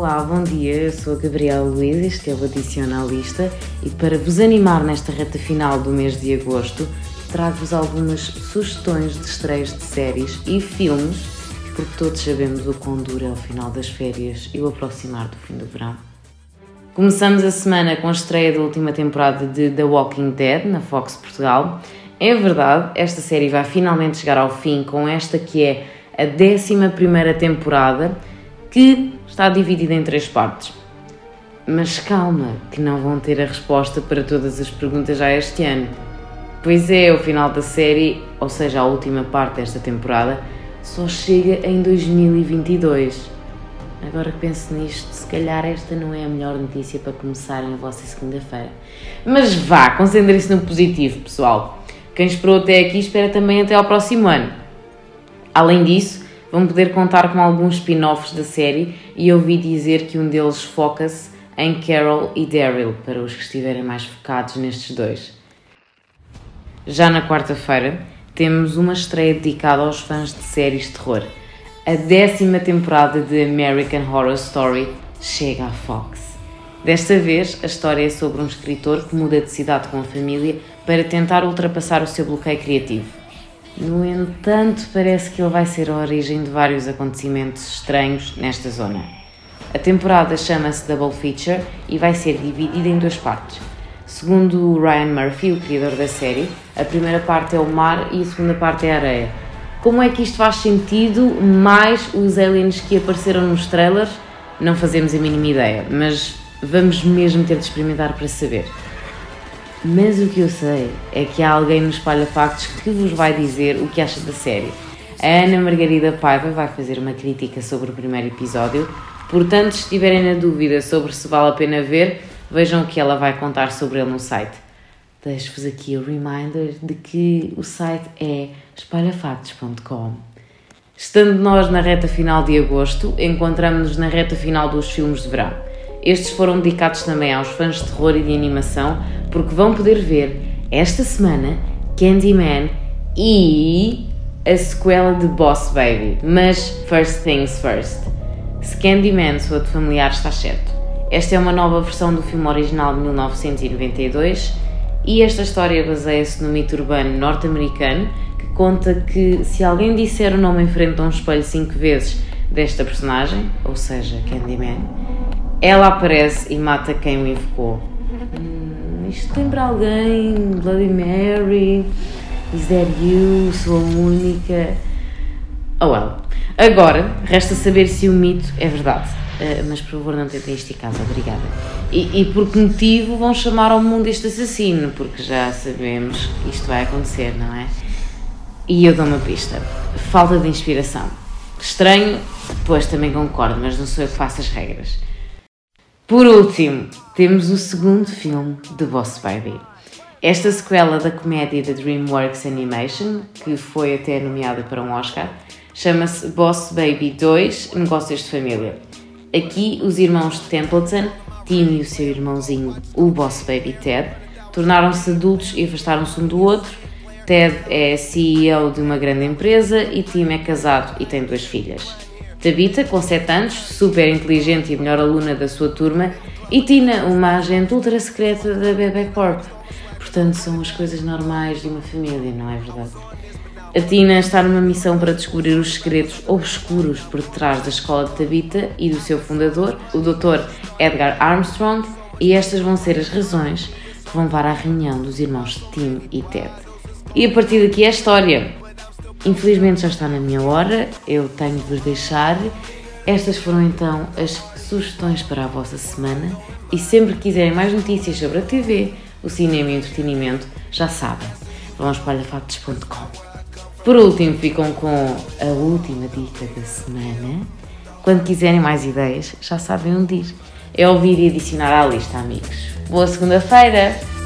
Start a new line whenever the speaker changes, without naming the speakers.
bom dia. Eu sou a Gabriela Luiz, este é o Adicionalista e para vos animar nesta reta final do mês de agosto, trago-vos algumas sugestões de estreias de séries e filmes, porque todos sabemos o quão duro é o final das férias e o aproximar do fim do verão. Começamos a semana com a estreia da última temporada de The Walking Dead na Fox Portugal. É verdade, esta série vai finalmente chegar ao fim com esta que é a 11 temporada, que está dividida em três partes. Mas calma, que não vão ter a resposta para todas as perguntas já este ano. Pois é, o final da série, ou seja, a última parte desta temporada, só chega em 2022. Agora que penso nisto, se calhar esta não é a melhor notícia para começarem a vossa segunda-feira. Mas vá, concentrem-se no positivo, pessoal. Quem esperou até aqui espera também até ao próximo ano. Além disso, vão poder contar com alguns spin-offs da série e ouvi dizer que um deles foca-se em Carol e Daryl, para os que estiverem mais focados nestes dois. Já na quarta-feira, temos uma estreia dedicada aos fãs de séries de terror. A décima temporada de American Horror Story chega à Fox. Desta vez, a história é sobre um escritor que muda de cidade com a família para tentar ultrapassar o seu bloqueio criativo. No entanto, parece que ele vai ser a origem de vários acontecimentos estranhos nesta zona. A temporada chama-se Double Feature e vai ser dividida em duas partes. Segundo Ryan Murphy, o criador da série, a primeira parte é o mar e a segunda parte é a areia. Como é que isto faz sentido, mais os aliens que apareceram nos trailers? Não fazemos a mínima ideia, mas vamos mesmo ter de experimentar para saber. Mas o que eu sei é que há alguém no Espalha Factos que vos vai dizer o que acha da série. A Ana Margarida Paiva vai fazer uma crítica sobre o primeiro episódio, portanto, se estiverem na dúvida sobre se vale a pena ver, vejam o que ela vai contar sobre ele no site. Deixo-vos aqui o reminder de que o site é espalhafactos.com. Estando nós na reta final de agosto, encontramos-nos na reta final dos filmes de verão. Estes foram dedicados também aos fãs de terror e de animação, porque vão poder ver esta semana Candyman e a sequela de Boss Baby. Mas first things first. Se Candyman soa de familiar, está certo. Esta é uma nova versão do filme original de 1992 e esta história baseia-se no mito urbano norte-americano que conta que se alguém disser o nome em frente a um espelho cinco vezes desta personagem, ou seja, Candyman, ela aparece e mata quem o invocou. Isto lembra alguém? Bloody Mary? Is that you? Sou a única? Oh well. Agora, resta saber se o mito é verdade. Uh, mas por favor não tentem casa, obrigada. E, e por que motivo vão chamar ao mundo este assassino? Porque já sabemos que isto vai acontecer, não é? E eu dou uma pista. Falta de inspiração. Estranho, pois também concordo, mas não sou eu que faço as regras. Por último, temos o segundo filme de Boss Baby. Esta sequela da comédia da DreamWorks Animation, que foi até nomeada para um Oscar, chama-se Boss Baby 2 Negócios de Família. Aqui, os irmãos Templeton, Tim e o seu irmãozinho, o Boss Baby Ted, tornaram-se adultos e afastaram-se um do outro. Ted é CEO de uma grande empresa e Tim é casado e tem duas filhas. Tabita, com 7 anos, super inteligente e melhor aluna da sua turma, e Tina, uma agente ultra secreta da Bebê Corp. Portanto, são as coisas normais de uma família, não é verdade? A Tina está numa missão para descobrir os segredos obscuros por detrás da escola de Tabita e do seu fundador, o Dr. Edgar Armstrong, e estas vão ser as razões que vão levar à reunião dos irmãos Tim e Ted. E a partir daqui é a história. Infelizmente já está na minha hora, eu tenho de vos deixar. Estas foram então as sugestões para a vossa semana e sempre que quiserem mais notícias sobre a TV, o cinema e o entretenimento, já sabem, vão a espalhafactos.com. Por último, ficam com a última dica da semana. Quando quiserem mais ideias, já sabem onde ir. É ouvir e adicionar à lista, amigos. Boa segunda-feira!